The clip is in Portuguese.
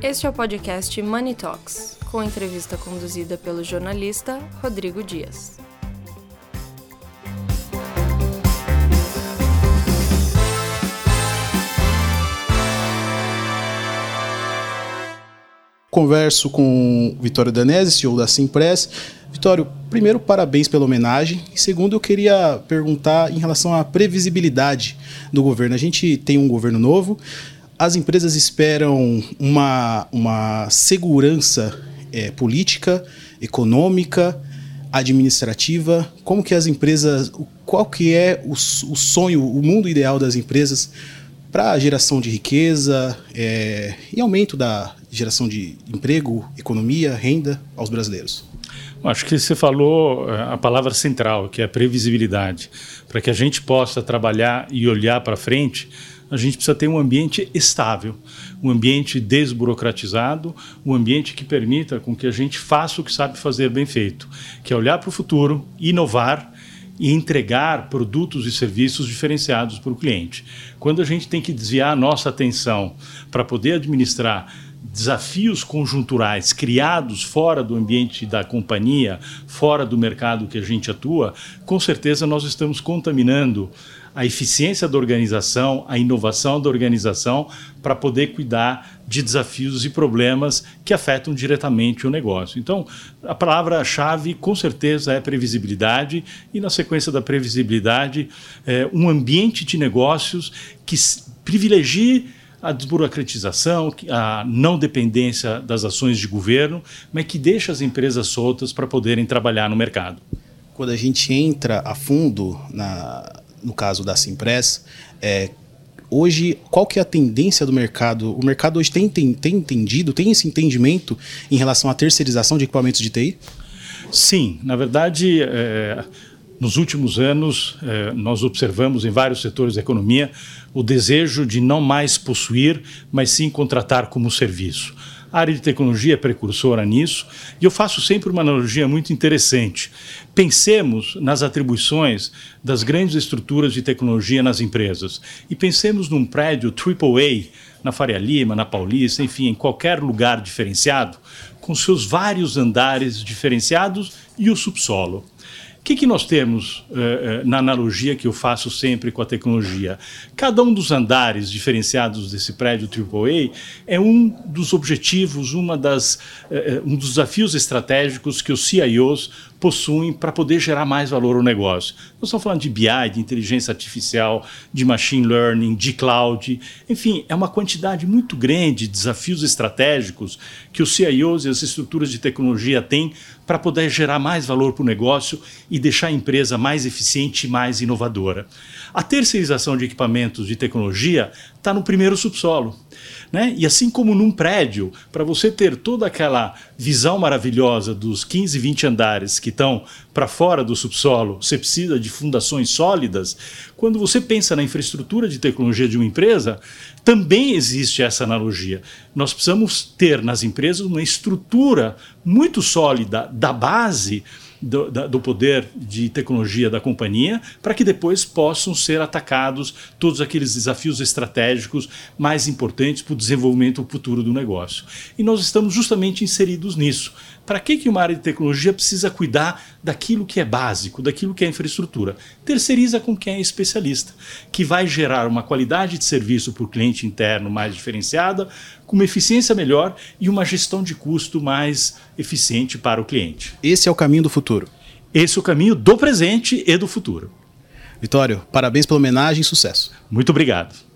Este é o podcast Money Talks, com entrevista conduzida pelo jornalista Rodrigo Dias. Converso com Vitório Danese, CEO da Simpress. Vitório, primeiro, parabéns pela homenagem. E segundo, eu queria perguntar em relação à previsibilidade do governo. A gente tem um governo novo, as empresas esperam uma, uma segurança é, política, econômica, administrativa. Como que as empresas, qual que é o, o sonho, o mundo ideal das empresas para a geração de riqueza é, e aumento da geração de emprego, economia, renda aos brasileiros? Acho que você falou é, a palavra central, que é a previsibilidade. Para que a gente possa trabalhar e olhar para frente, a gente precisa ter um ambiente estável, um ambiente desburocratizado, um ambiente que permita com que a gente faça o que sabe fazer bem feito, que é olhar para o futuro, inovar e entregar produtos e serviços diferenciados para o cliente. Quando a gente tem que desviar a nossa atenção para poder administrar desafios conjunturais criados fora do ambiente da companhia, fora do mercado que a gente atua, com certeza nós estamos contaminando a eficiência da organização, a inovação da organização para poder cuidar de desafios e problemas que afetam diretamente o negócio. Então, a palavra-chave com certeza é previsibilidade e na sequência da previsibilidade, é um ambiente de negócios que privilegie a desburocratização, a não dependência das ações de governo, mas que deixa as empresas soltas para poderem trabalhar no mercado. Quando a gente entra a fundo na, no caso da Simpress, é, hoje qual que é a tendência do mercado? O mercado hoje tem, tem, tem entendido, tem esse entendimento em relação à terceirização de equipamentos de TI? Sim, na verdade, é, nos últimos anos, é, nós observamos em vários setores da economia o desejo de não mais possuir, mas sim contratar como serviço. A área de tecnologia é precursora nisso, e eu faço sempre uma analogia muito interessante. Pensemos nas atribuições das grandes estruturas de tecnologia nas empresas e pensemos num prédio AAA na Faria Lima, na Paulista, enfim, em qualquer lugar diferenciado, com seus vários andares diferenciados e o subsolo. O que, que nós temos uh, na analogia que eu faço sempre com a tecnologia? Cada um dos andares diferenciados desse prédio AAA é um dos objetivos, uma das, uh, um dos desafios estratégicos que os CIOs possuem para poder gerar mais valor ao negócio. Nós estamos falando de BI, de inteligência artificial, de machine learning, de cloud, enfim, é uma quantidade muito grande de desafios estratégicos que os CIOs e as estruturas de tecnologia têm para poder gerar mais valor para o negócio e deixar a empresa mais eficiente e mais inovadora. A terceirização de equipamentos de tecnologia está no primeiro subsolo. Né? E assim como num prédio, para você ter toda aquela visão maravilhosa dos 15, 20 andares que estão para fora do subsolo, você precisa de fundações sólidas. Quando você pensa na infraestrutura de tecnologia de uma empresa, também existe essa analogia. Nós precisamos ter nas empresas uma estrutura muito sólida da base do, da, do poder de tecnologia da companhia, para que depois possam ser atacados todos aqueles desafios estratégicos mais importantes para o desenvolvimento futuro do negócio. E nós estamos justamente inseridos nisso. Para que, que uma área de tecnologia precisa cuidar daquilo que é básico, daquilo que é infraestrutura? Terceiriza com quem é especialista, que vai gerar uma qualidade de serviço para o cliente interno mais diferenciada, com uma eficiência melhor e uma gestão de custo mais eficiente para o cliente. Esse é o caminho do futuro. Esse é o caminho do presente e do futuro. Vitório, parabéns pela homenagem e sucesso. Muito obrigado.